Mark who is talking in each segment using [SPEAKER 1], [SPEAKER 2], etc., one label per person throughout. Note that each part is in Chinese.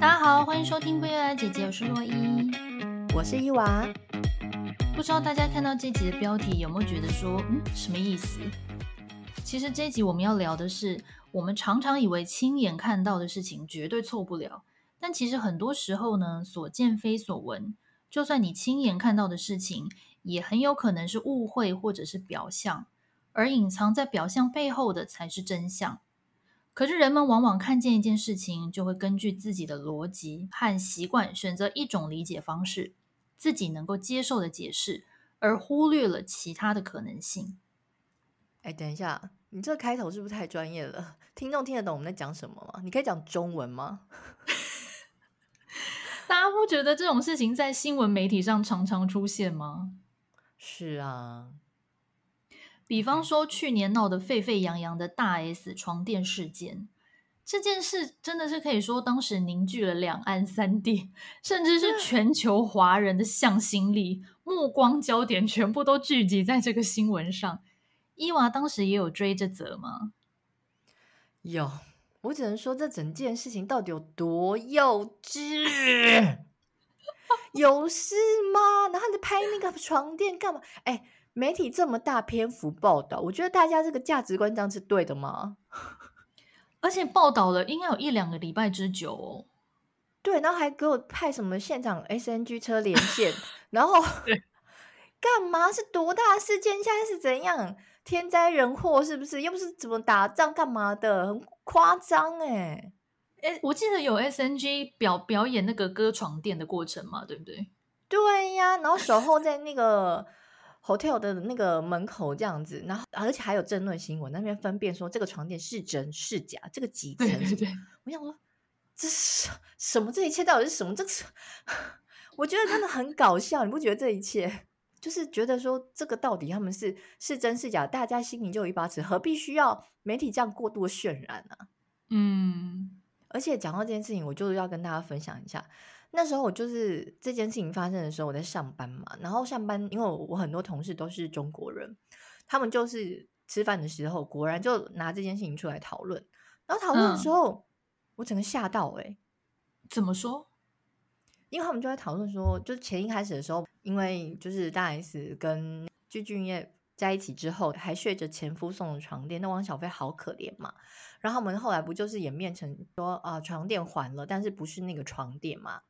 [SPEAKER 1] 大家好，欢迎收听《不要来姐姐》，我是洛伊，
[SPEAKER 2] 我是伊娃。
[SPEAKER 1] 不知道大家看到这集的标题有没有觉得说，嗯，什么意思？其实这集我们要聊的是，我们常常以为亲眼看到的事情绝对错不了，但其实很多时候呢，所见非所闻。就算你亲眼看到的事情，也很有可能是误会或者是表象，而隐藏在表象背后的才是真相。可是人们往往看见一件事情，就会根据自己的逻辑和习惯选择一种理解方式，自己能够接受的解释，而忽略了其他的可能性。
[SPEAKER 2] 哎，等一下，你这个开头是不是太专业了？听众听得懂我们在讲什么吗？你可以讲中文吗？
[SPEAKER 1] 大家不觉得这种事情在新闻媒体上常常出现吗？
[SPEAKER 2] 是啊。
[SPEAKER 1] 比方说，去年闹得沸沸扬扬的大 S 床垫事件，这件事真的是可以说当时凝聚了两岸三地，甚至是全球华人的向心力，目光焦点全部都聚集在这个新闻上。伊娃当时也有追这则吗？
[SPEAKER 2] 有，我只能说这整件事情到底有多幼稚？有事吗？然后你拍那个床垫干嘛？哎。媒体这么大篇幅报道，我觉得大家这个价值观这样是对的吗？
[SPEAKER 1] 而且报道了应该有一两个礼拜之久哦。
[SPEAKER 2] 对，然后还给我派什么现场 SNG 车连线，然后 干嘛？是多大事件？现在是怎样？天灾人祸是不是？又不是怎么打仗干嘛的？很夸张哎！
[SPEAKER 1] 哎，我记得有 SNG 表表演那个割床垫的过程嘛，对不对？
[SPEAKER 2] 对呀，然后守候在那个。Hotel 的那个门口这样子，然后而且还有争论新闻那边分辨说这个床垫是真是假，这个几层？对对对，我想说这是什么？这一切到底是什么？这是 我觉得真的很搞笑，你不觉得这一切就是觉得说这个到底他们是是真是假？大家心里就有一把尺，何必需要媒体这样过度渲染呢？嗯，而且讲到这件事情，我就是要跟大家分享一下。那时候我就是这件事情发生的时候，我在上班嘛，然后上班，因为我很多同事都是中国人，他们就是吃饭的时候，果然就拿这件事情出来讨论，然后讨论的时候，嗯、我整个吓到哎、欸，
[SPEAKER 1] 怎么说？
[SPEAKER 2] 因为他们就在讨论说，就是前一开始的时候，因为就是大 S 跟具俊晔在一起之后，还睡着前夫送的床垫，那汪小菲好可怜嘛，然后我们后来不就是演变成说啊、呃，床垫还了，但是不是那个床垫嘛？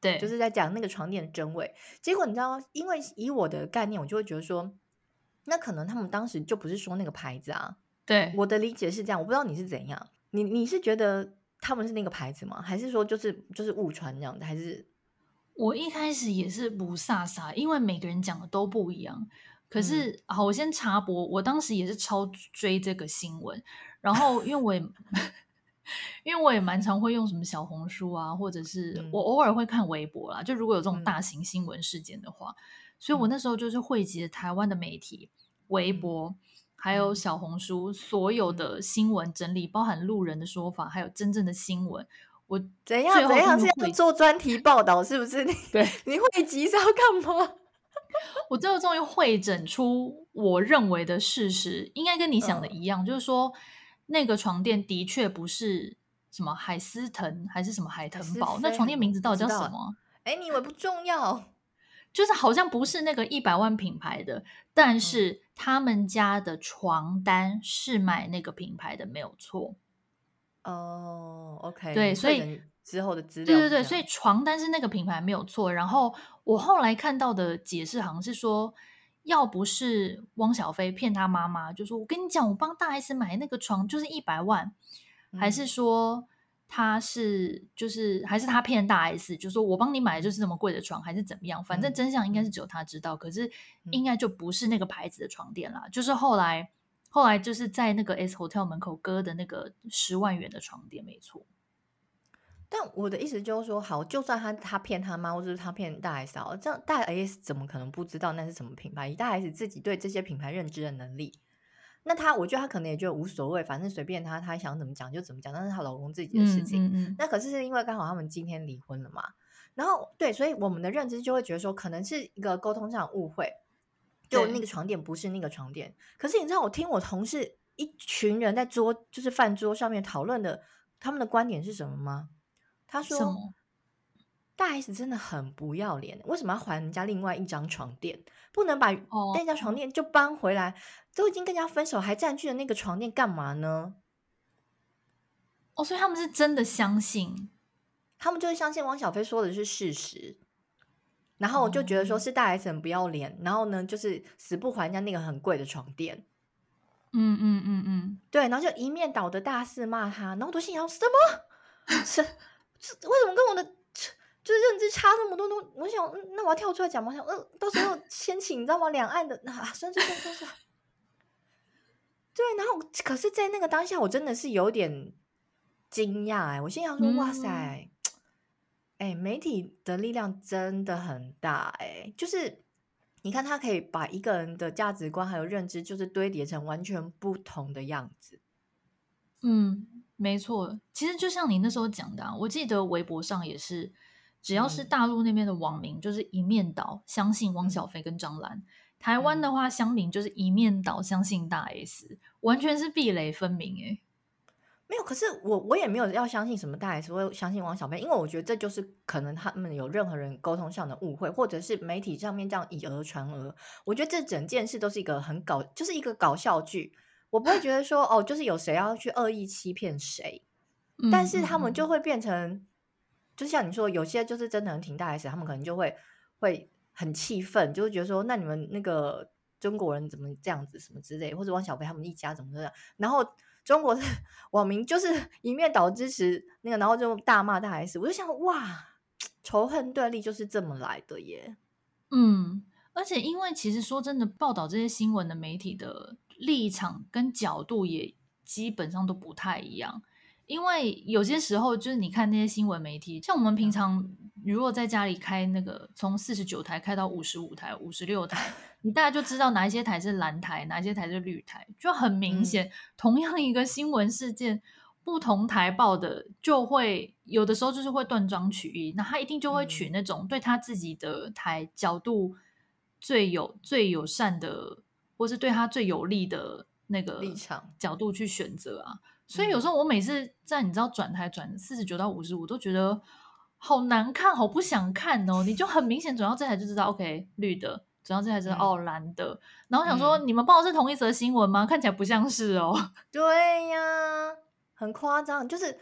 [SPEAKER 2] 对，就是在讲那个床垫的真伪。结果你知道吗？因为以我的概念，我就会觉得说，那可能他们当时就不是说那个牌子啊。对，我的理解是这样，我不知道你是怎样。你你是觉得他们是那个牌子吗？还是说就是就是误传这样的？还是
[SPEAKER 1] 我一开始也是不飒飒，因为每个人讲的都不一样。可是、嗯、好，我先插播，我当时也是超追这个新闻，然后因为我也。因为我也蛮常会用什么小红书啊，或者是我偶尔会看微博啦。就如果有这种大型新闻事件的话，所以我那时候就是汇集了台湾的媒体、微博，还有小红书所有的新闻整理，包含路人的说法，还有真正的新闻。我
[SPEAKER 2] 怎样怎样是要做专题 报道，是不是？你对 你汇集是要干嘛？
[SPEAKER 1] 我最后终于会整出我认为的事实，应该跟你想的一样，就是说。那个床垫的确不是什么海思腾还是什么海腾堡，那床垫名字到底叫什么？
[SPEAKER 2] 哎，你以为不重要？
[SPEAKER 1] 就是好像不是那个一百万品牌的，但是他们家的床单是买那个品牌的，没有错。
[SPEAKER 2] 哦，OK，
[SPEAKER 1] 对，所以
[SPEAKER 2] 之后的资料，
[SPEAKER 1] 对对对，所以床单是那个品牌没有错。然后我后来看到的解释好像是说。要不是汪小菲骗他妈妈，就说我跟你讲，我帮大 S 买那个床就是一百万，嗯，还是说他是就是还是他骗大 S，就说我帮你买的就是这么贵的床，还是怎么样？反正真相应该是只有他知道，嗯，可是应该就不是那个牌子的床垫啦，嗯，就是后来后来就是在那个 S Hotel 门口割的那个十万元的床垫，没错。
[SPEAKER 2] 但我的意思就是说，好，就算他他骗他妈，或者是他骗大 S，好，这样大 S 怎么可能不知道那是什么品牌？以大 S 自己对这些品牌认知的能力，那他我觉得他可能也就无所谓，反正随便他，他想怎么讲就怎么讲，那是她老公自己的事情。嗯嗯嗯。那可是是因为刚好他们今天离婚了嘛，然后对，所以我们的认知就会觉得说，可能是一个沟通上的误会，就那个床垫不是那个床垫。可是你知道，我听我同事一群人在桌就是饭桌上面讨论的，他们的观点是什么吗？他说：“大 S 真的很不要脸，为什么要还人家另外一张床垫？不能把那张床垫就搬回来？都已经跟人家分手，还占据了那个床垫干嘛呢？”
[SPEAKER 1] 哦，所以他们是真的相信，
[SPEAKER 2] 他们就是相信汪小菲说的是事实。然后我就觉得说是大 S 很不要脸，然后呢，就是死不还人家那个很贵的床垫。
[SPEAKER 1] 嗯嗯嗯嗯，
[SPEAKER 2] 对，然后就一面倒的大肆骂他，然后我都心想：什么？是，为什么跟我的就是认知差那么多？都我想，那我要跳出来讲吗？我想，嗯，到时候 先请你知道吗？两岸的啊，算算算算算。对，然后可是，在那个当下，我真的是有点惊讶哎，我心想说：嗯、哇塞！哎，媒体的力量真的很大哎，就是你看，他可以把一个人的价值观还有认知，就是堆叠成完全不同的样子。
[SPEAKER 1] 嗯，没错，其实就像你那时候讲的啊，我记得微博上也是，只要是大陆那边的网民，就是一面倒相信汪小菲跟张兰；嗯、台湾的话，乡民就是一面倒相信大 S，完全是壁垒分明哎。
[SPEAKER 2] 没有，可是我我也没有要相信什么大 S 会相信汪小菲，因为我觉得这就是可能他们有任何人沟通上的误会，或者是媒体上面这样以讹传讹。我觉得这整件事都是一个很搞，就是一个搞笑剧。我不会觉得说哦，就是有谁要去恶意欺骗谁，但是他们就会变成，就像你说，有些就是真的很挺大 S，他们可能就会会很气愤，就会觉得说，那你们那个中国人怎么这样子什么之类，或者汪小菲他们一家怎么这样，然后。中国的 网民就是 一面倒支持那个，然后就大骂大 S。我就想，哇，仇恨对立就是这么来的耶。
[SPEAKER 1] 嗯，而且因为其实说真的，报道这些新闻的媒体的立场跟角度也基本上都不太一样。因为有些时候，就是你看那些新闻媒体，像我们平常如果在家里开那个从四十九台开到五十五台、五十六台，你大概就知道哪一些台是蓝台，哪一些台是绿台，就很明显。嗯、同样一个新闻事件，不同台报的就会有的时候就是会断章取义，那他一定就会取那种对他自己的台角度最有最友善的，或是对他最有利的那个立场角度去选择啊。所以有时候我每次在你知道转台转四十九到五十五，都觉得好难看，好不想看哦。你就很明显转到这台就知道，OK，绿的；转到这台知道，哦，蓝的。然后想说，你们报的是同一则新闻吗？看起来不像是哦。
[SPEAKER 2] 对呀，很夸张。就是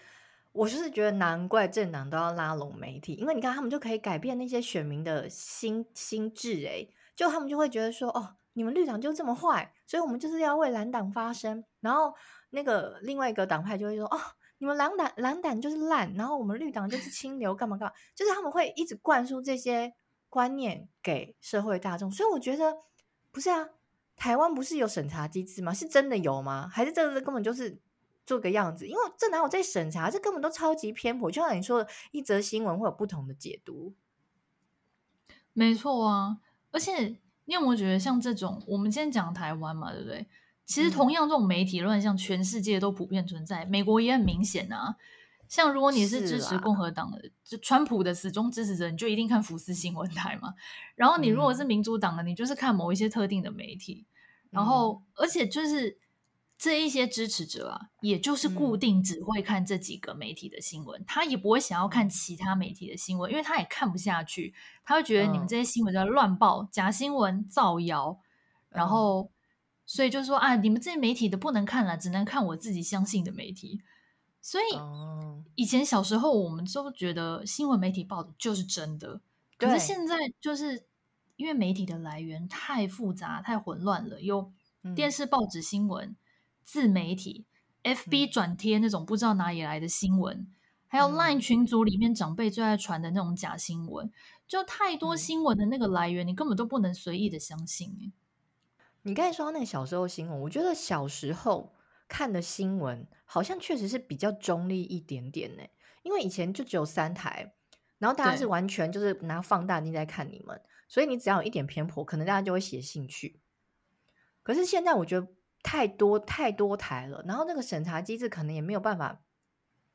[SPEAKER 2] 我就是觉得难怪政党都要拉拢媒体，因为你看他们就可以改变那些选民的心心智。诶，就他们就会觉得说，哦，你们绿党就这么坏，所以我们就是要为蓝党发声，然后。那个另外一个党派就会说：“哦，你们蓝党蓝党就是烂，然后我们绿党就是清流，干嘛干嘛？就是他们会一直灌输这些观念给社会大众。所以我觉得不是啊，台湾不是有审查机制吗？是真的有吗？还是这个根本就是做个样子？因为这哪有在审查？这根本都超级偏颇。就像你说的，一则新闻会有不同的解读。
[SPEAKER 1] 没错啊，而且你有没有觉得像这种？我们今天讲台湾嘛，对不对？”其实，同样这种媒体乱象，全世界都普遍存在。美国也很明显啊。像如果你是支持共和党的，就川普的死忠支持者，你就一定看福斯新闻台嘛。然后你如果是民主党的，你就是看某一些特定的媒体。然后，而且就是这一些支持者啊，也就是固定只会看这几个媒体的新闻，他也不会想要看其他媒体的新闻，因为他也看不下去。他会觉得你们这些新闻在乱报、假新闻、造谣，然后。所以就是说啊，你们这些媒体的不能看了，只能看我自己相信的媒体。所以以前小时候我们都觉得新闻媒体报的就是真的，可是现在就是因为媒体的来源太复杂、太混乱了，有电视、报纸新闻、自媒体、FB 转贴那种不知道哪里来的新闻，还有 LINE 群组里面长辈最爱传的那种假新闻，就太多新闻的那个来源，你根本都不能随意的相信。
[SPEAKER 2] 你刚才说到那个小时候新闻，我觉得小时候看的新闻好像确实是比较中立一点点呢，因为以前就只有三台，然后大家是完全就是拿放大镜在看你们，所以你只要有一点偏颇，可能大家就会写信去。可是现在我觉得太多太多台了，然后那个审查机制可能也没有办法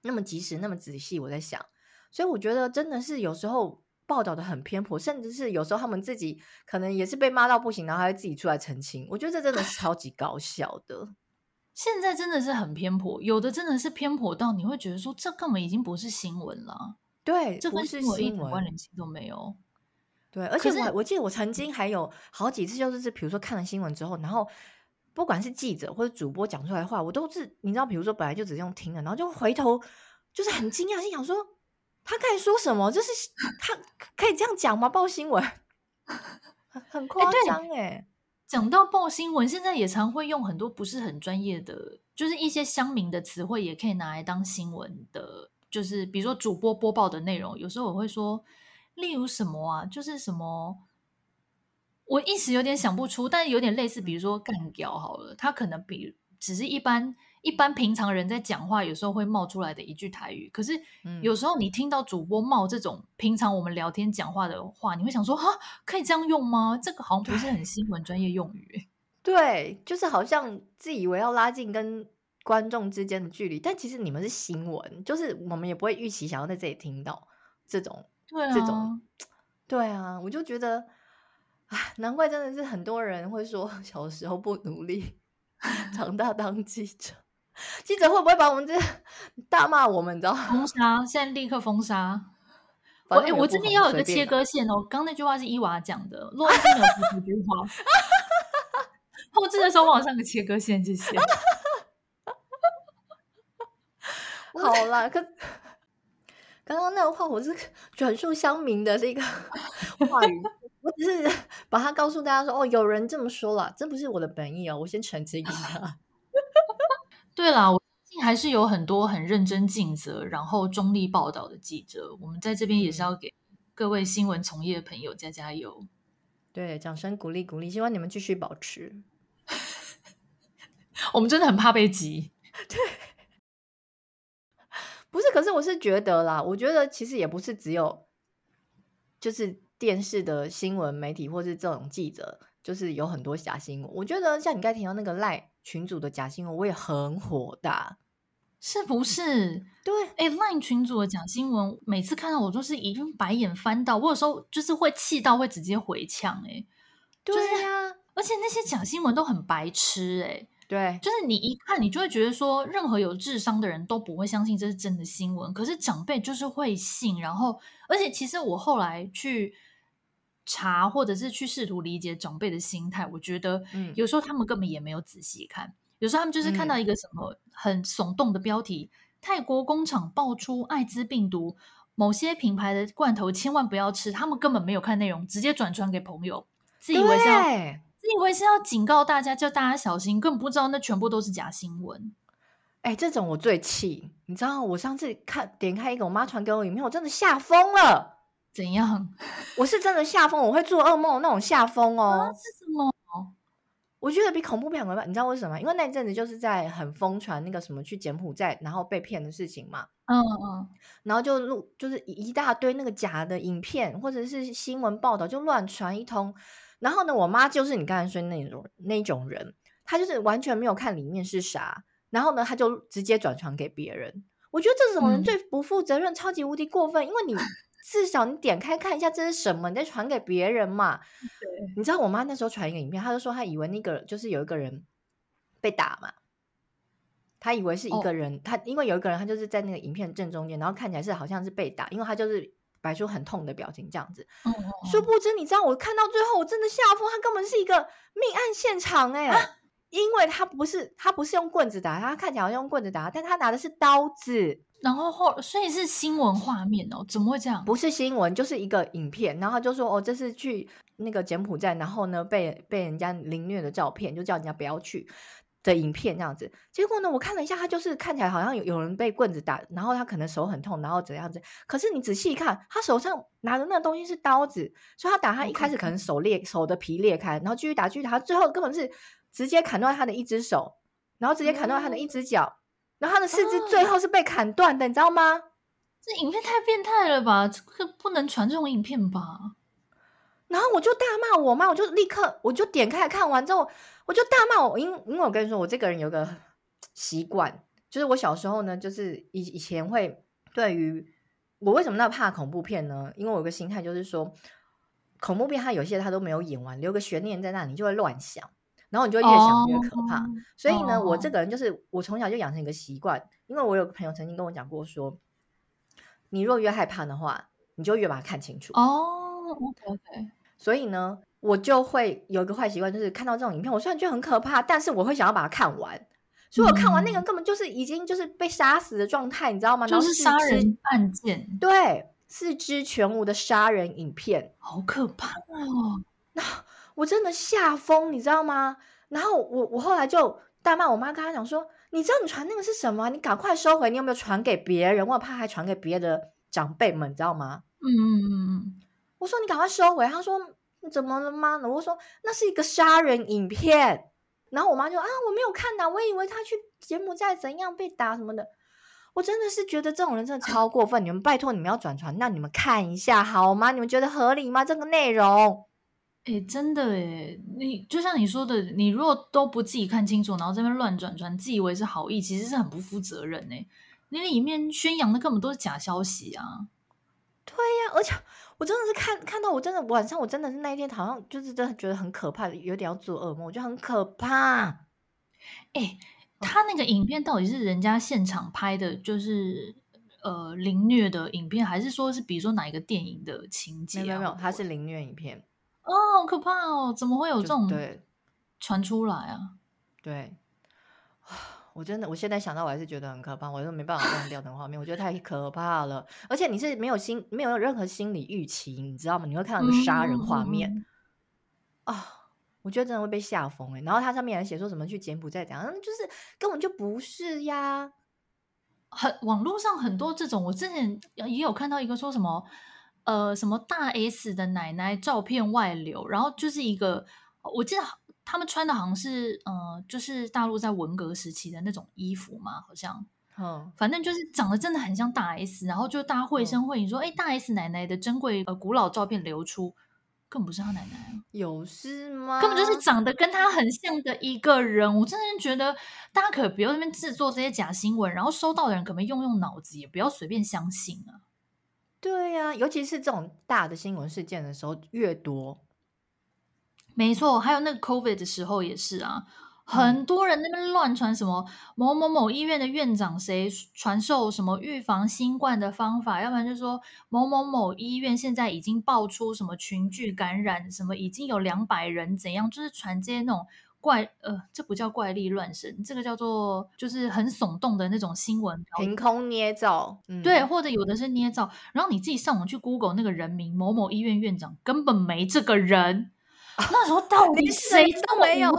[SPEAKER 2] 那么及时、那么仔细。我在想，所以我觉得真的是有时候。报道的很偏颇，甚至是有时候他们自己可能也是被骂到不行，然后还会自己出来澄清。我觉得这真的是超级搞笑的。
[SPEAKER 1] 现在真的是很偏颇，有的真的是偏颇到你会觉得说，这根本已经不是新闻了。
[SPEAKER 2] 对，
[SPEAKER 1] 这跟
[SPEAKER 2] 新
[SPEAKER 1] 闻一点关联性都没有。
[SPEAKER 2] 对，而且我我记得我曾经还有好几次，就是比如说看了新闻之后，然后不管是记者或者主播讲出来的话，我都是你知道，比如说本来就只用听的，然后就回头就是很惊讶，心想说他刚才说什么？就是他可以这样讲吗？报新闻 很夸张哎、欸。
[SPEAKER 1] 讲到报新闻，现在也常会用很多不是很专业的，就是一些乡民的词汇，也可以拿来当新闻的。就是比如说主播播报的内容，有时候我会说，例如什么啊，就是什么，我一时有点想不出，但是有点类似，比如说干掉好了，它可能比只是一般一般平常人在讲话，有时候会冒出来的一句台语。可是有时候你听到主播冒这种平常我们聊天讲话的话，你会想说，哈，可以这样用吗？这个好像不是很新闻专业用语。
[SPEAKER 2] 对，就是好像自以为要拉近跟。观众之间的距离，但其实你们是新闻，就是我们也不会预期想要在这里听到这种，
[SPEAKER 1] 对啊，
[SPEAKER 2] 这种，对啊，我就觉得，唉，难怪真的是很多人会说 小时候不努力，长大当记者，记者会不会把我们这大骂我们？你知道
[SPEAKER 1] 封杀，现在立刻封杀。我哎，我这边要有一个切割线哦。刚那句话是伊娃讲的，洛伊没有说这句话。后置的时候往上个切割线，谢谢。
[SPEAKER 2] 好啦，可刚刚那个话我是 转述乡民的这个 话语，我只是 把它告诉大家说，哦，有人这么说了，这不是我的本意哦，我先澄清一下。
[SPEAKER 1] 对啦，我相信还是有很多很认真尽责，然后中立报道的记者，我们在这边也是要给各位新闻从业的朋友加加油。
[SPEAKER 2] 对，掌声鼓励鼓励，希望你们继续保持。
[SPEAKER 1] 我们真的很怕被
[SPEAKER 2] 挤。对。可是我是觉得啦，我觉得其实也不是只有，就是电视的新闻媒体或是这种记者，就是有很多假新闻。我觉得像你刚才提到那个赖群主的假新闻，我也很火大，
[SPEAKER 1] 是不是？
[SPEAKER 2] 对，
[SPEAKER 1] 哎，赖群主的假新闻，每次看到我都是已经白眼翻到，我有时候就是会气到会直接回呛，哎，
[SPEAKER 2] 对呀、啊，
[SPEAKER 1] 而且那些假新闻都很白痴，哎。
[SPEAKER 2] 对，
[SPEAKER 1] 就是你一看，你就会觉得说，任何有智商的人都不会相信这是真的新闻。可是长辈就是会信，然后，而且其实我后来去查，或者是去试图理解长辈的心态，我觉得，有时候他们根本也没有仔细看，嗯、有时候他们就是看到一个什么很耸动的标题：“嗯、泰国工厂爆出艾滋病毒，某些品牌的罐头千万不要吃。”他们根本没有看内容，直接转传给朋友，自以为是要。自以为是要警告大家，叫大家小心，根本不知道那全部都是假新闻。
[SPEAKER 2] 哎、欸，这种我最气，你知道，我上次看点开一个我妈传给我影片，我真的吓疯了。
[SPEAKER 1] 怎样？
[SPEAKER 2] 我是真的吓疯，我会做噩梦那种吓疯哦。
[SPEAKER 1] 是什么？
[SPEAKER 2] 我觉得比恐怖片还可怕。你知道为什么？因为那阵子就是在很疯传那个什么去柬埔寨然后被骗的事情嘛。
[SPEAKER 1] 嗯嗯。
[SPEAKER 2] 然后就录，就是一大堆那个假的影片或者是新闻报道，就乱传一通。然后呢，我妈就是你刚才说那种那种人，她就是完全没有看里面是啥，然后呢，她就直接转传给别人。我觉得这种人最不负责任，嗯、超级无敌过分。因为你 至少你点开看一下这是什么，你再传给别人嘛。对，你知道我妈那时候传一个影片，她就说她以为那个就是有一个人被打嘛，她以为是一个人，她、哦、因为有一个人他就是在那个影片正中间，然后看起来是好像是被打，因为他就是。摆出很痛的表情，这样子。殊不知，你知道，我看到最后，我真的吓疯。他根本是一个命案现场，哎、啊，因为他不是，他不是用棍子打，他看起来用棍子打，但他拿的是刀子。
[SPEAKER 1] 然后后，所以是新闻画面哦？怎么会这样？
[SPEAKER 2] 不是新闻，就是一个影片。然后他就说，哦，这是去那个柬埔寨，然后呢，被被人家凌虐的照片，就叫人家不要去。的影片这样子，结果呢，我看了一下，他就是看起来好像有有人被棍子打，然后他可能手很痛，然后怎样子。可是你仔细一看，他手上拿的那个东西是刀子，所以他打他一开始可能手裂，手的皮裂开，然后继续打，继续打，最后根本是直接砍断他的一只手，然后直接砍断他的一只脚，然后他的四肢最后是被砍断的，你知道吗？
[SPEAKER 1] 这影片太变态了吧？这个不能传这种影片吧？
[SPEAKER 2] 然后我就大骂我妈，我就立刻我就点开看完之后。我就大骂我，因因为我跟你说，我这个人有个习惯，就是我小时候呢，就是以以前会对于我为什么那么怕恐怖片呢？因为我有个心态就是说，恐怖片它有些它都没有演完，留个悬念在那里，你就会乱想，然后你就越想越可怕。Oh, 所以呢，oh. 我这个人就是我从小就养成一个习惯，因为我有个朋友曾经跟我讲过说，你若越害怕的话，你就越把它看清楚。
[SPEAKER 1] 哦 OK。
[SPEAKER 2] 所以呢，我就会有一个坏习惯，就是看到这种影片，我虽然觉得很可怕，但是我会想要把它看完。所以我看完那个根本就是已经就是被杀死的状态，你知道吗？
[SPEAKER 1] 就是杀人案件，
[SPEAKER 2] 对，四肢全无的杀人影片，
[SPEAKER 1] 好可怕哦！
[SPEAKER 2] 那我真的吓疯，你知道吗？然后我我后来就大骂我妈，跟她讲说：“你知道你传那个是什么？你赶快收回！你有没有传给别人？我怕还传给别的长辈们，你知道吗？”
[SPEAKER 1] 嗯嗯嗯嗯，
[SPEAKER 2] 我说：“你赶快收回。”她说：“怎么了吗？”我说：“那是一个杀人影片。”然后我妈就啊，我没有看呐，我以为他去柬埔寨怎样被打什么的。我真的是觉得这种人真的超过分。你们拜托你们要转传，那你们看一下好吗？你们觉得合理吗？这个内容，
[SPEAKER 1] 哎，真的哎，你就像你说的，你如果都不自己看清楚，然后这边乱转传，自以为是好意，其实是很不负责任哎。你里面宣扬的根本都是假消息啊。
[SPEAKER 2] 对呀，而且。我真的是看看到，我真的晚上，我真的是那一天好像就是真的觉得很可怕，有点要做噩梦，我觉得很可怕。
[SPEAKER 1] 哎、欸，他那个影片到底是人家现场拍的，就是呃凌虐的影片，还是说是比如说哪一个电影的情节？
[SPEAKER 2] 没有没有，他是凌虐影片。
[SPEAKER 1] 哦，好可怕哦！怎么会有这种对传出来啊？
[SPEAKER 2] 对。我真的，我现在想到我还是觉得很可怕，我都没办法忘掉那画面，我觉得太可怕了。而且你是没有心，没有任何心理预期，你知道吗？你会看到那个杀人画面啊、嗯哦，我觉得真的会被吓疯哎。然后它上面还写说什么去柬埔寨讲，就是根本就不是呀。
[SPEAKER 1] 很网络上很多这种，我之前也有看到一个说什么呃什么大 S 的奶奶照片外流，然后就是一个我记得。他们穿的好像是，呃，就是大陆在文革时期的那种衣服嘛，好像，
[SPEAKER 2] 嗯，
[SPEAKER 1] 反正就是长得真的很像大 S，然后就大家绘声绘影说，哎、嗯，大 S 奶奶的珍贵呃古老照片流出，根本不是她奶奶，
[SPEAKER 2] 有事吗？
[SPEAKER 1] 根本就是长得跟她很像的一个人，我真的觉得大家可不要那边制作这些假新闻，然后收到的人可不可以用用脑子，也不要随便相信啊。
[SPEAKER 2] 对呀、啊，尤其是这种大的新闻事件的时候，越多。
[SPEAKER 1] 没错，还有那个 COVID 的时候也是啊，很多人那边乱传什么某某某医院的院长谁传授什么预防新冠的方法，要不然就说某某某医院现在已经爆出什么群聚感染，什么已经有两百人怎样，就是传这些那种怪呃，这不叫怪力乱神，这个叫做就是很耸动的那种新闻，
[SPEAKER 2] 凭空捏造，
[SPEAKER 1] 嗯，对，或者有的是捏造，然后你自己上网去 Google 那个人名某某医院院长根本没这个人。那时候到底谁都没有，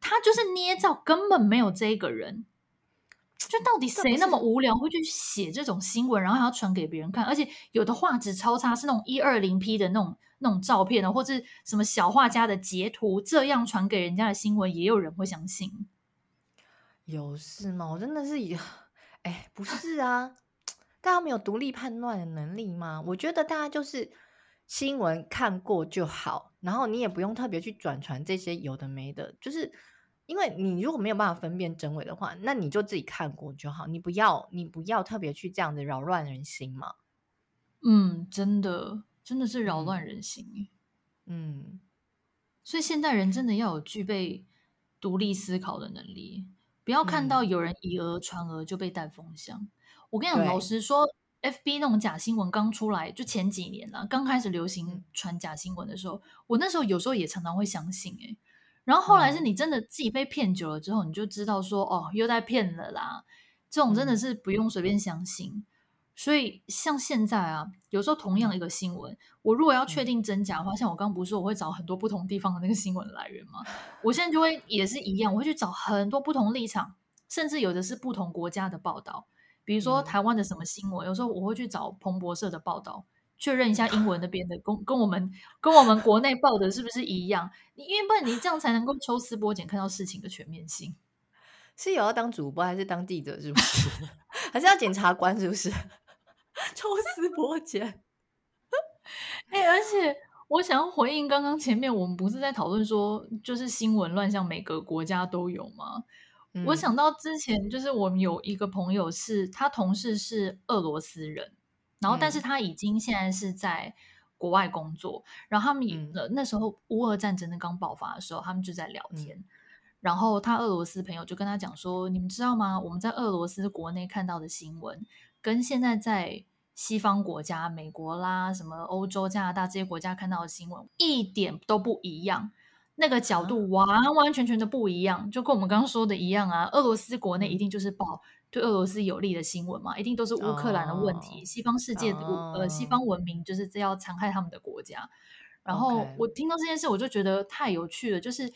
[SPEAKER 1] 他就是捏造，根本没有这个人。就到底谁那么无聊会去写这种新闻，然后还要传给别人看？而且有的画质超差，是那种一二零 P 的那种那种照片呢，或者什么小画家的截图，这样传给人家的新闻，也有人会相信？
[SPEAKER 2] 有事吗？我真的是以，哎，不是啊，大家没有独立判断的能力吗？我觉得大家就是。新闻看过就好，然后你也不用特别去转传这些有的没的，就是因为你如果没有办法分辨真伪的话，那你就自己看过就好，你不要你不要特别去这样子扰乱人心嘛。
[SPEAKER 1] 嗯，真的真的是扰乱人心。
[SPEAKER 2] 嗯，
[SPEAKER 1] 所以现代人真的要有具备独立思考的能力，不要看到有人以讹传讹就被带风向。嗯、我跟你讲，老实说。FB 那种假新闻刚出来，就前几年啦，刚开始流行传假新闻的时候，我那时候有时候也常常会相信哎、欸，然后后来是你真的自己被骗久了之后，你就知道说哦，又在骗了啦，这种真的是不用随便相信。所以像现在啊，有时候同样一个新闻，我如果要确定真假的话，像我刚刚不是说我会找很多不同地方的那个新闻来源吗？我现在就会也是一样，我会去找很多不同立场，甚至有的是不同国家的报道。比如说台湾的什么新闻，嗯、有时候我会去找彭博社的报道，确认一下英文那边的跟跟我们跟我们国内报的是不是一样？你因为不然你这样才能够抽丝剥茧，看到事情的全面性。
[SPEAKER 2] 是有要当主播还是当记者？是不是？还是要检察官？是不是？抽丝剥茧。
[SPEAKER 1] 哎、欸，而且我想要回应刚刚前面我们不是在讨论说，就是新闻乱象每个国家都有吗？我想到之前就是我们有一个朋友是，他同事是俄罗斯人，然后但是他已经现在是在国外工作，然后他们也那时候乌俄战争的刚爆发的时候，他们就在聊天，然后他俄罗斯朋友就跟他讲说，你们知道吗？我们在俄罗斯国内看到的新闻，跟现在在西方国家、美国啦、什么欧洲、加拿大这些国家看到的新闻一点都不一样，那个角度完完全全的不一样，就跟我们刚刚说的一样啊。俄罗斯国内一定就是报对俄罗斯有利的新闻嘛，一定都是乌克兰的问题，哦、西方世界的、哦、呃西方文明就是这要残害他们的国家。然后我听到这件事，我就觉得太有趣了，就是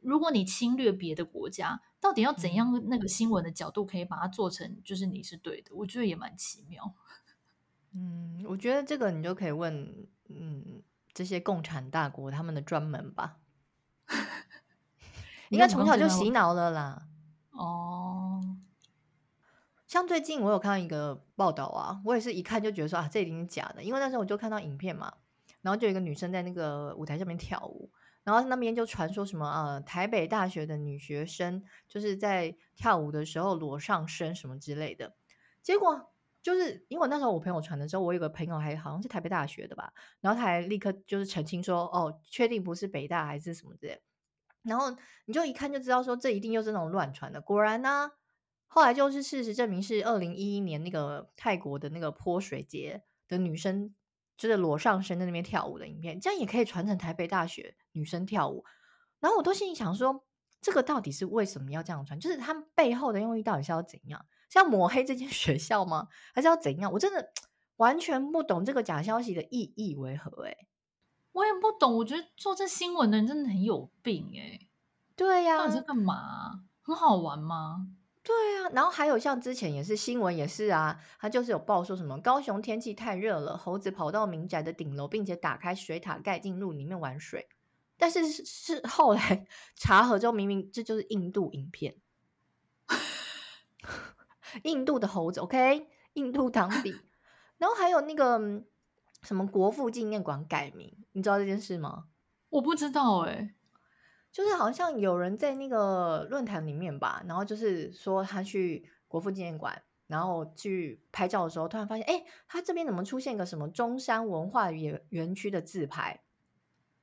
[SPEAKER 1] 如果你侵略别的国家，到底要怎样那个新闻的角度可以把它做成就是你是对的？我觉得也蛮奇妙。
[SPEAKER 2] 嗯，我觉得这个你就可以问，嗯，这些共产大国他们的专门吧，应该从小就洗脑了啦。
[SPEAKER 1] 哦，
[SPEAKER 2] 像最近我有看到一个报道啊，我也是一看就觉得说啊，这一定是假的，因为那时候我就看到影片嘛，然后就有一个女生在那个舞台上面跳舞，然后那边就传说什么啊，台北大学的女学生就是在跳舞的时候裸上身什么之类的，结果。就是因为那时候我朋友传的时候，我有个朋友还好像是台北大学的吧，然后他还立刻就是澄清说，哦，确定不是北大还是什么之类。然后你就一看就知道说，这一定又是那种乱传的。果然呢、啊，后来就是事实证明是二零一一年那个泰国的那个泼水节的女生，就是裸上身在那边跳舞的影片，这样也可以传成台北大学女生跳舞。然后我都心里想说，这个到底是为什么要这样传？就是他们背后的用意到底是要怎样？是要抹黑这间 学校吗？还是要怎样？我真的 完全不懂这个假消息的意义为何、欸？哎，
[SPEAKER 1] 我也不懂。我觉得做这新闻的人真的很有病、欸，哎，
[SPEAKER 2] 对呀、啊，
[SPEAKER 1] 到底在干嘛？很好玩吗？
[SPEAKER 2] 对啊，然后还有像之前也是新闻也是啊，他就是有报说什么高雄天气太热了，猴子跑到民宅的顶楼，并且打开水塔盖进入里面玩水。但是是后来 查核之后，明明这就是印度影片。印度的猴子，OK，印度当地，然后还有那个什么国父纪念馆改名，你知道这件事吗？
[SPEAKER 1] 我不知道哎、欸，
[SPEAKER 2] 就是好像有人在那个论坛里面吧，然后就是说他去国父纪念馆，然后去拍照的时候，突然发现，哎，他这边怎么出现个什么中山文化园园区的自拍？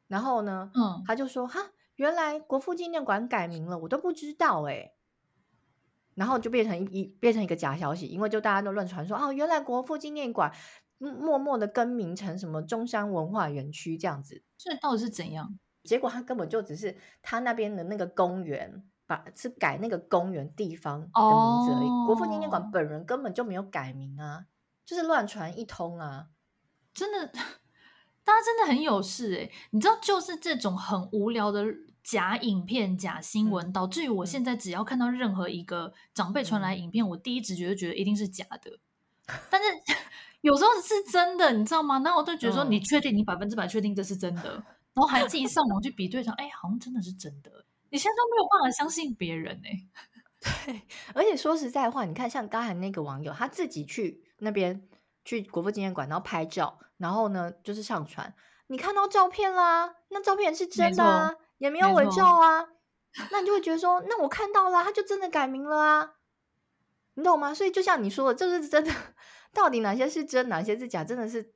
[SPEAKER 2] 然后呢，嗯，他就说，哈，原来国父纪念馆改名了，我都不知道哎、欸。然后就变成一变成一个假消息，因为就大家都乱传说哦，原来国父纪念馆默默的更名成什么中山文化园区这样子，
[SPEAKER 1] 这到底是怎样？
[SPEAKER 2] 结果他根本就只是他那边的那个公园，把是改那个公园地方的名字而已。哦、国父纪念馆本人根本就没有改名啊，就是乱传一通啊！
[SPEAKER 1] 真的，大家真的很有事哎、欸！你知道，就是这种很无聊的。假影片、假新闻，导致于我现在只要看到任何一个长辈传来影片，嗯、我第一直觉就觉得一定是假的。但是有时候是真的，你知道吗？然后我就觉得说，你确定？你百分之百确定这是真的？然后还自己上网去比对上，哎，好像真的是真的。你现在都没有办法相信别人哎、
[SPEAKER 2] 欸。对，而且说实在话，你看像刚才那个网友，他自己去那边去国父纪念馆，然后拍照，然后呢就是上传，你看到照片啦，那照片是真的啊。也没有伪造啊，那你就会觉得说，那我看到了，他就真的改名了啊，你懂吗？所以就像你说的，这是真的，到底哪些是真，哪些是假，真的是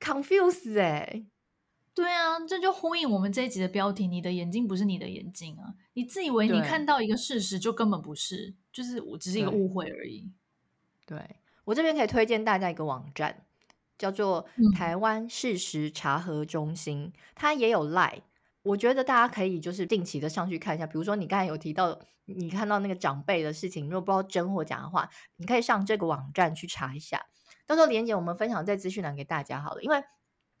[SPEAKER 2] confuse 哎、欸。
[SPEAKER 1] 对啊，这就呼应我们这一集的标题：你的眼睛不是你的眼睛啊，你自以为你看到一个事实，就根本不是，就是我只是一个误会而已。
[SPEAKER 2] 对，我这边可以推荐大家一个网站，叫做台湾事实查核中心，嗯、它也有 Line。我觉得大家可以就是定期的上去看一下，比如说你刚才有提到你看到那个长辈的事情，如果不知道真或假的话，你可以上这个网站去查一下。到时候连结我们分享在资讯栏给大家好了，因为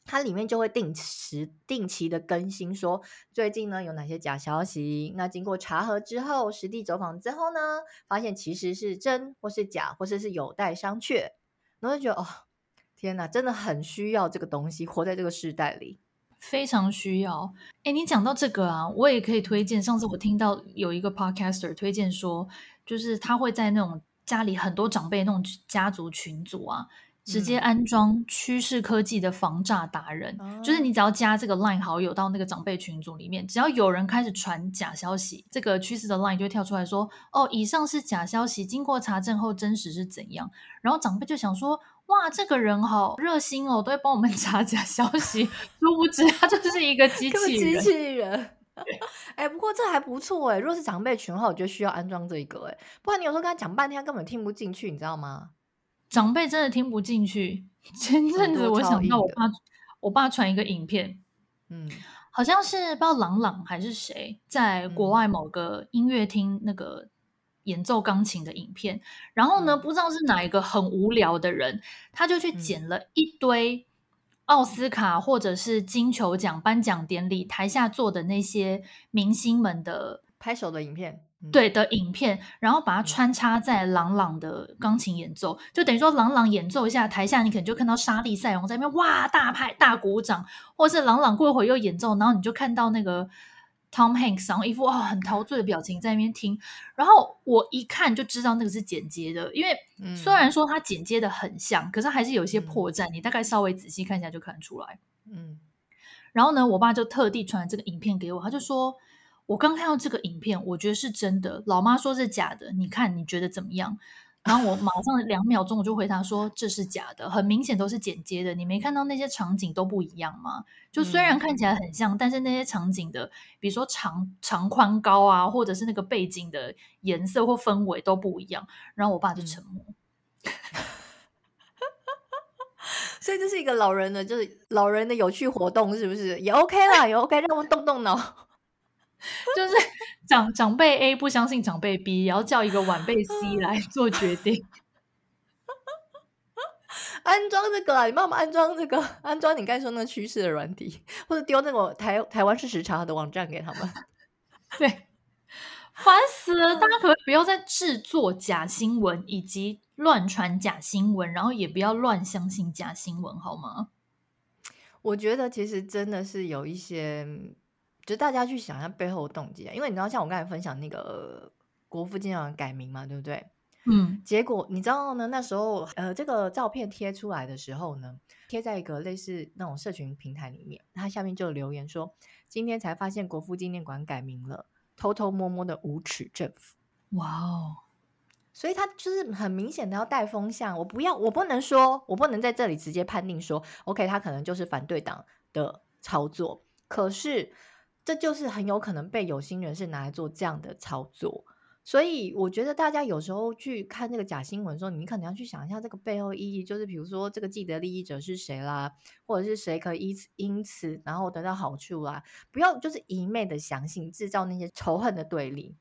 [SPEAKER 2] 它里面就会定时定期的更新，说最近呢有哪些假消息。那经过查核之后，实地走访之后呢，发现其实是真或是假，或者是有待商榷。然后就觉得哦，天哪，真的很需要这个东西，活在这个时代里。
[SPEAKER 1] 非常需要。哎，你讲到这个啊，我也可以推荐。上次我听到有一个 podcaster 推荐说，就是他会在那种家里很多长辈那种家族群组啊，直接安装趋势科技的防诈达人。嗯、就是你只要加这个 line 好友到那个长辈群组里面，只要有人开始传假消息，这个趋势的 line 就会跳出来说：“哦，以上是假消息，经过查证后真实是怎样。”然后长辈就想说。哇，这个人好热心哦，都会帮我们 查假消息。殊不知他就是一个机器人。机器人。
[SPEAKER 2] 哎，不过这还不错哎。如果是长辈群的话，我觉得需要安装这一个哎，不然你有时候跟他讲半天，他根本听不进去，你知道吗？
[SPEAKER 1] 长辈真的听不进去。前阵子我想到我爸，我爸传一个影片，嗯，好像是不知道朗朗还是谁，在国外某个音乐厅那个演奏钢琴的影片。然后呢，不知道是哪一个很无聊的人，他就去剪了一堆奥斯卡或者是金球奖颁奖典礼台下坐的那些明星们的
[SPEAKER 2] 拍手的影片。
[SPEAKER 1] 对的影片，然后把它穿插在朗朗的钢琴演奏，就等于说朗朗演奏一下，台下你可能就看到莎莉赛隆在那边哇大拍大鼓掌，或是朗朗过一会又演奏，然后你就看到那个 Tom Hanks 然后一副很陶醉的表情在那边听，然后我一看就知道那个是剪接的，因为虽然说它剪接的很像，可是还是有一些破绽，你大概稍微仔细看一下就看得出来。嗯，然后呢，我爸就特地传了这个影片给我，他就说。我刚看到这个影片，我觉得是真的。老妈说是假的，你看你觉得怎么样？然后我马上两秒钟我就回答说这是假的，很明显都是剪接的。你没看到那些场景都不一样吗？就虽然看起来很像，嗯、但是那些场景的，比如说长长宽高啊，或者是那个背景的颜色或氛围都不一样。然后我爸就沉默。嗯、
[SPEAKER 2] 所以这是一个老人的，就是老人的有趣活动，是不是？也 OK 啦，也 OK，让我们动动脑。
[SPEAKER 1] 就是长长辈 A 不相信长辈 B，也要叫一个晚辈 C 来做决定。
[SPEAKER 2] 安装这个啊，你帮我们安装这个，安装你刚才说那个趋势的软体，或者丢那个台台湾事实查的网站给他们。
[SPEAKER 1] 对，烦死了！大家可不要再制作假新闻，以及乱传假新闻，然后也不要乱相信假新闻，好吗？
[SPEAKER 2] 我觉得其实真的是有一些。就大家去想一下背后的动机啊，因为你知道，像我刚才分享那个国父纪念馆改名嘛，对不对？嗯，结果你知道呢？那时候呃，这个照片贴出来的时候呢，贴在一个类似那种社群平台里面，他下面就留言说：“今天才发现国父纪念馆改名了，偷偷摸摸的无耻政府。”哇哦！所以他就是很明显的要带风向。我不要，我不能说，我不能在这里直接判定说，OK，他可能就是反对党的操作。可是。这就是很有可能被有心人士拿来做这样的操作，所以我觉得大家有时候去看这个假新闻的时候，你可能要去想一下这个背后意义，就是比如说这个既得利益者是谁啦，或者是谁可以因此因此然后得到好处啦，不要就是一昧的相信，制造那些仇恨的对立。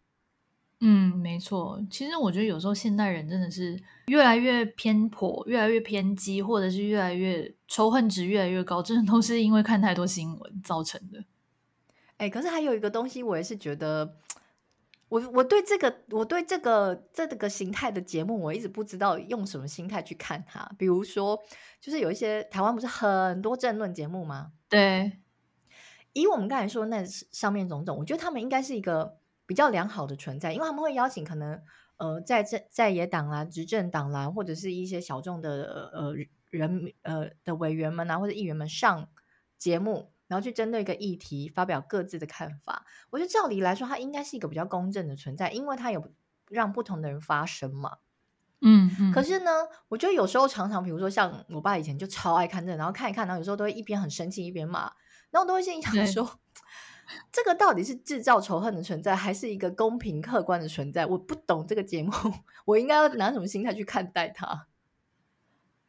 [SPEAKER 1] 嗯，没错，其实我觉得有时候现代人真的是越来越偏颇，越来越偏激，或者是越来越仇恨值越来越高，真的都是因为看太多新闻造成的。
[SPEAKER 2] 哎，可是还有一个东西，我也是觉得，我我对这个，我对这个这个形态的节目，我一直不知道用什么心态去看它。比如说，就是有一些台湾不是很多政论节目吗？
[SPEAKER 1] 对，
[SPEAKER 2] 以我们刚才说那上面种种，我觉得他们应该是一个比较良好的存在，因为他们会邀请可能呃在在在野党啦、执政党啦，或者是一些小众的呃人呃的委员们啊，或者议员们上节目。然后去针对一个议题发表各自的看法，我觉得照理来说，它应该是一个比较公正的存在，因为它有让不同的人发声嘛。嗯，嗯，可是呢，我觉得有时候常常，比如说像我爸以前就超爱看这个，然后看一看，然后有时候都会一边很生气一边骂，然后我都会心里想说，这个到底是制造仇恨的存在，还是一个公平客观的存在？我不懂这个节目，我应该要拿什么心态去看待它？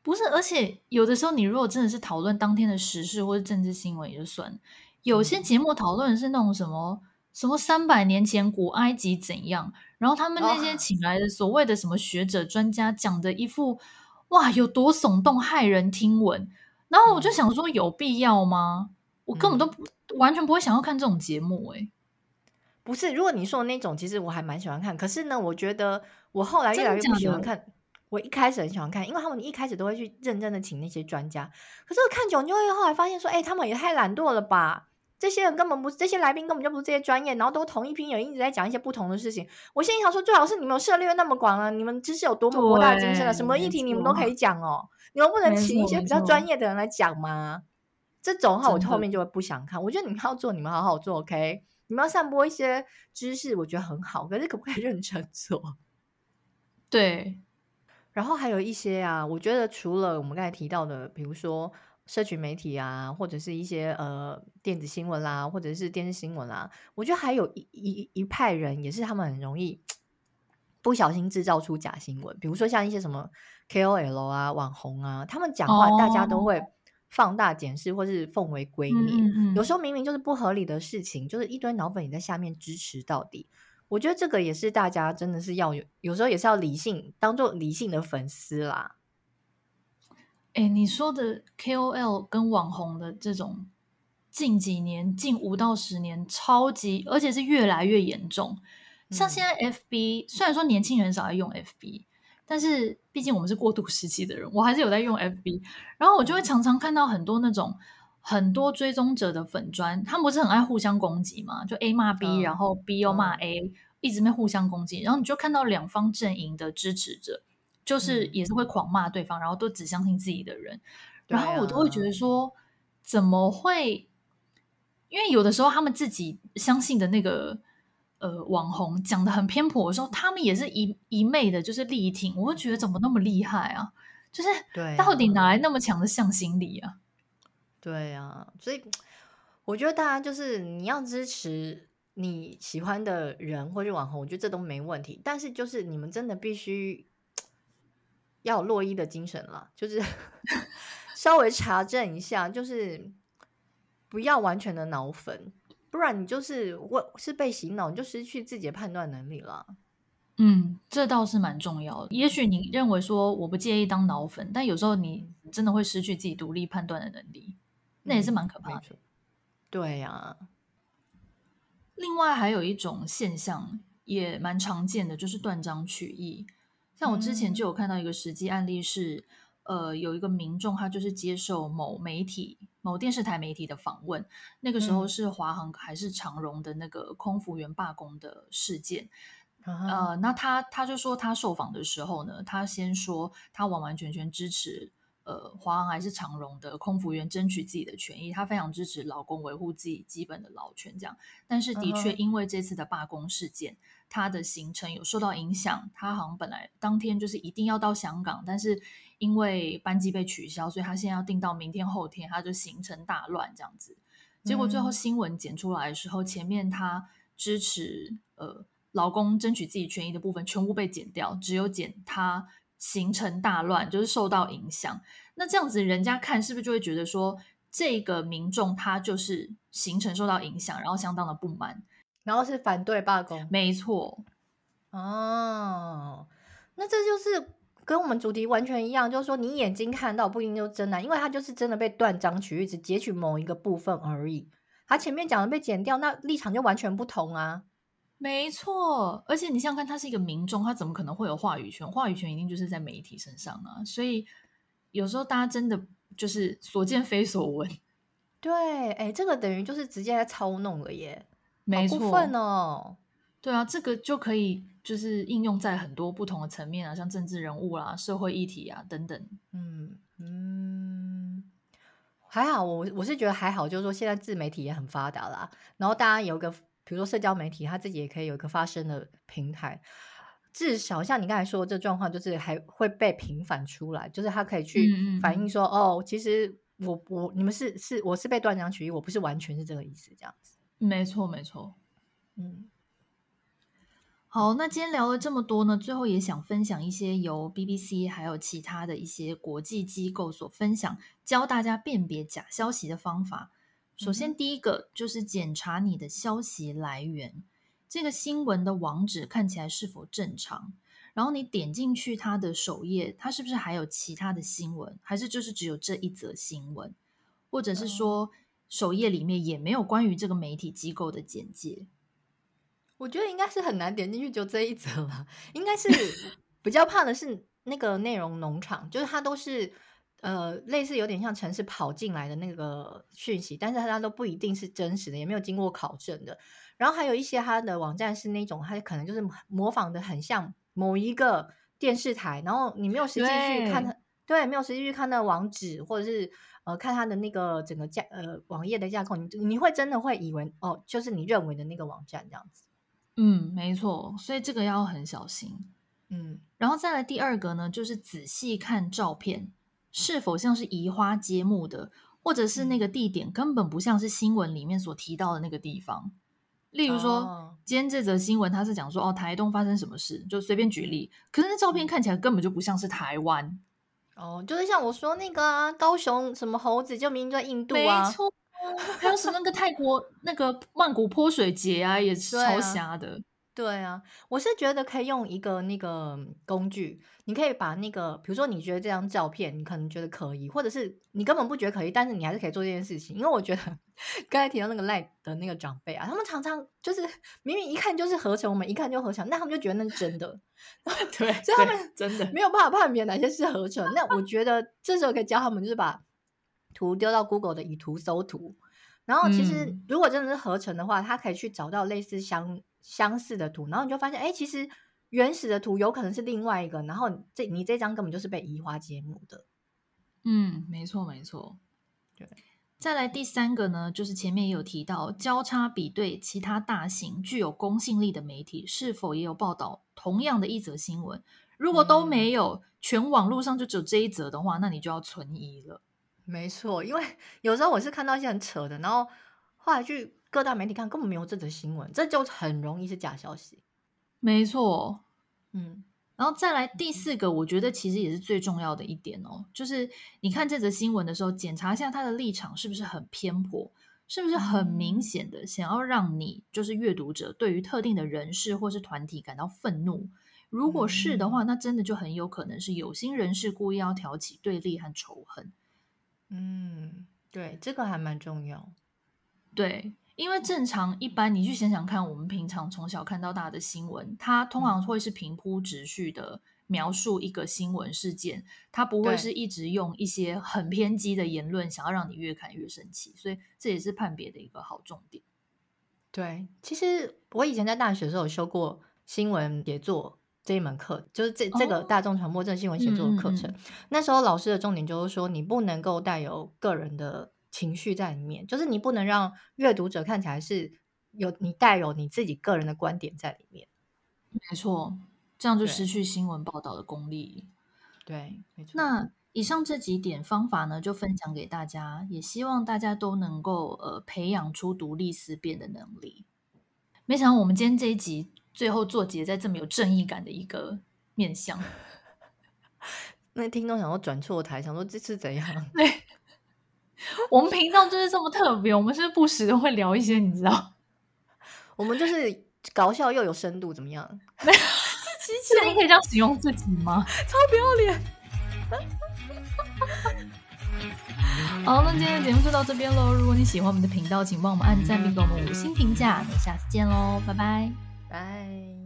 [SPEAKER 1] 不是，而且有的时候，你如果真的是讨论当天的时事或者政治新闻也就算，有些节目讨论的是那种什么什么三百年前古埃及怎样，然后他们那些请来的所谓的什么学者专家讲的一副哇有多耸动骇人听闻，然后我就想说有必要吗？我根本都不完全不会想要看这种节目诶、欸。
[SPEAKER 2] 不是，如果你说的那种，其实我还蛮喜欢看，可是呢，我觉得我后来越来越不喜欢看。我一开始很喜欢看，因为他们一开始都会去认真的请那些专家。可是我看久，你就会后来发现说，哎、欸，他们也太懒惰了吧？这些人根本不是，这些来宾根本就不是这些专业，然后都同一批人一直在讲一些不同的事情。我心里想说，最好是你们涉猎那么广啊，你们知识有多么博大精深啊，什么议题你们都可以讲哦。你们不能请一些比较专业的人来讲吗？这种话我后面就会不想看。我觉得你们要做，你们好好做，OK？你们要散播一些知识，我觉得很好。可是可不可以认真做？
[SPEAKER 1] 对。
[SPEAKER 2] 然后还有一些啊，我觉得除了我们刚才提到的，比如说社群媒体啊，或者是一些呃电子新闻啦，或者是电视新闻啦，我觉得还有一一一派人也是他们很容易不小心制造出假新闻。比如说像一些什么 KOL 啊、网红啊，他们讲话大家都会放大检视，或是奉为圭臬。嗯嗯，有时候明明就是不合理的事情，就是一堆脑粉也在下面支持到底。我觉得这个也是大家真的是要有，有时候也是要理性，当做理性的粉丝啦。
[SPEAKER 1] 哎，你说的 KOL 跟网红的这种，近几年近五到十年超级，而且是越来越严重。像现在 FB，、嗯、虽然说年轻人少在用 FB，但是毕竟我们是过渡时期的人，我还是有在用 FB。然后我就会常常看到很多那种很多追踪者的粉砖，他们不是很爱互相攻击嘛？就 A 骂 B，、嗯、然后 B 又骂 A，、嗯、一直在互相攻击。然后你就看到两方阵营的支持者。就是也是会狂骂对方，嗯、然后都只相信自己的人，然后我都会觉得说，怎么会？因为有的时候他们自己相信的那个呃网红讲的很偏颇的时候，他们也是一一昧的，就是力挺。我会觉得怎么那么厉害啊？就是到底哪来那么强的向心力啊？
[SPEAKER 2] 对啊，所以我觉得大家就是你要支持你喜欢的人或者网红，我觉得这都没问题。但是就是你们真的必须。要有洛伊的精神了，就是 稍微查证一下，就是不要完全的脑粉，不然你就是我是被洗脑，你就失去自己的判断能力了。
[SPEAKER 1] 嗯，这倒是蛮重要的。也许你认为说我不介意当脑粉，但有时候你真的会失去自己独立判断的能力，那也是蛮可怕的。嗯，对呀，啊。另外还有一种现象也蛮常见的，就是断章取义。像我之前就有看到一个实际案例是，嗯、呃，有一个民众他就是接受某媒体、某电视台媒体的访问，那个时候是华航还是长荣的那个空服员罢工的事件，嗯、呃，那他他就说他受访的时候呢，他先说他完完全全支持。呃，华航还是长荣的空服员争取自己的权益，他非常支持劳工维护自己基本的劳权，这样。但是的确，因为这次的罢工事件，他的行程有受到影响。他好像本来当天就是一定要到香港，但是因为班机被取消，所以他现在要定到明天后天，他就行程大乱这样子。结果最后新闻剪出来的时候，嗯、前面他支持呃老公争取自己权益的部分全部被剪掉，只有剪他。行程大乱，就是受到影响。那这样子，人家看是不是就会觉得说，这个民众他就是行程受到影响，然后相当的不满，
[SPEAKER 2] 然后是反对罢工？
[SPEAKER 1] 没错。
[SPEAKER 2] 哦，那这就是跟我们主题完全一样，就是说你眼睛看到不一定就真的，因为他就是真的被断章取义，只截取某一个部分而已。他前面讲的被剪掉，那立场就完全不同啊。
[SPEAKER 1] 没错，而且你想想看，他是一个民众，他怎么可能会有话语权？话语权一定就是在媒体身上啊。所以有时候大家真的就是所见非所闻。
[SPEAKER 2] 对，哎，这个等于就是直接在操弄了耶，没错，过分哦。
[SPEAKER 1] 对啊，这个就可以就是应用在很多不同的层面啊，像政治人物啦、社会议题啊等等。
[SPEAKER 2] 嗯嗯，还好，我我是觉得还好，就是说现在自媒体也很发达啦，然后大家有个。比如说社交媒体，他自己也可以有一个发声的平台，至少像你刚才说的这状况，就是还会被平反出来，就是他可以去反映说，哦，其实我我你们是是我是被断章取义，我不是完全是这个意思，这样子。
[SPEAKER 1] 没错没错，嗯。好，那今天聊了这么多呢，最后也想分享一些由 BBC 还有其他的一些国际机构所分享，教大家辨别假消息的方法。首先，第一个就是检查你的消息来源，这个新闻的网址看起来是否正常？然后你点进去它的首页，它是不是还有其他的新闻？还是就是只有这一则新闻？或者是说首页里面也没有关于这个媒体机构的简介？
[SPEAKER 2] 我觉得应该是很难点进去就这一则了，应该是 比较怕的是那个内容农场，就是它都是。呃，类似有点像城市跑进来的那个讯息，但是它都不一定是真实的，也没有经过考证的。然后还有一些它的网站是那种，它可能就是模仿的很像某一个电视台，然后你没有实际去看它，对，没有实际去看那个网址，或者是呃看它的那个整个架呃网页的架构，你你会真的会以为哦，就是你认为的那个网站这样子。
[SPEAKER 1] 嗯，没错，所以这个要很小心。嗯，然后再来第二个呢，就是仔细看照片。是否像是移花接木的，或者是那个地点根本不像是新闻里面所提到的那个地方？例如说，哦、今天这则新闻它是讲说，哦，台东发生什么事，就随便举例。可是那照片看起来根本就不像是台湾。
[SPEAKER 2] 哦，就是像我说那个啊，高雄什么猴子，就明明在印度啊。没错。
[SPEAKER 1] 还有什么那个泰国那个曼谷泼水节啊，也是 超瞎的。
[SPEAKER 2] 对啊，我是觉得可以用一个那个工具，你可以把那个，比如说你觉得这张照片，你可能觉得可疑，或者是你根本不觉得可疑，但是你还是可以做这件事情。因为我觉得刚才提到那个赖的那个长辈啊，他们常常就是 明明一看就是合成，我们一看就合成，那他们就觉得那是真的。
[SPEAKER 1] 对，
[SPEAKER 2] 所以他们真的 没有办法判别哪些是合成。那我觉得这时候可以教他们，就是把图丢到 Google 的以图搜图，然后其实如果真的是合成的话，他可以去找到类似相。相似的图，然后你就发现，哎，其实原始的图有可能是另外一个，然后这你这张根本就是被移花接木的。
[SPEAKER 1] 嗯，没错没错。对，再来第三个呢，就是前面也有提到，交叉比对其他大型具有公信力的媒体是否也有报道同样的一则新闻。如果都没有，嗯、全网络上就只有这一则的话，那你就要存疑了。
[SPEAKER 2] 没错，因为有时候我是看到一些很扯的，然后后来去。各大媒体看根本没有这则新闻，这就很容易是假消息。
[SPEAKER 1] 没错，嗯，然后再来第四个，我觉得其实也是最重要的一点哦，就是你看这则新闻的时候，检查一下他的立场是不是很偏颇，是不是很明显的想要让你就是阅读者对于特定的人士或是团体感到愤怒。如果是的话，那真的就很有可能是有心人士故意要挑起对立和仇恨。
[SPEAKER 2] 嗯，对，这个还蛮重要。
[SPEAKER 1] 对。因为正常一般，你去想想看，我们平常从小看到大的新闻，它通常会是平铺直叙的描述一个新闻事件，它不会是一直用一些很偏激的言论，想要让你越看越生气。所以这也是判别的一个好重点。
[SPEAKER 2] 对，其实我以前在大学的时候有修过新闻写作这一门课，就是这这个大众传播这新闻写作的课程。哦嗯嗯嗯。那时候老师的重点就是说，你不能够带有个人的。情绪在里面，就是你不能让阅读者看起来是有你带有你自己个人的观点在里面。
[SPEAKER 1] 没错，这样就失去新闻报道的功力。
[SPEAKER 2] 对，没错。
[SPEAKER 1] 那以上这几点方法呢，就分享给大家，也希望大家都能够呃培养出独立思辨的能力。没想到我们今天这一集最后做结在这么有正义感的一个面向，
[SPEAKER 2] 那听众想说转错台，想说这是怎样？
[SPEAKER 1] 对。我们频道就是这么特别，我们是不时的会聊一些，你知道，
[SPEAKER 2] 我们就是搞笑又有深度，怎么样？
[SPEAKER 1] 没有，现在你可以这样形容自己吗？
[SPEAKER 2] 超不要脸。
[SPEAKER 1] 好，那今天的节目就到这边喽。如果你喜欢我们的频道，请帮我们按赞并给我们五星评价。那下次见喽，拜拜，
[SPEAKER 2] 拜。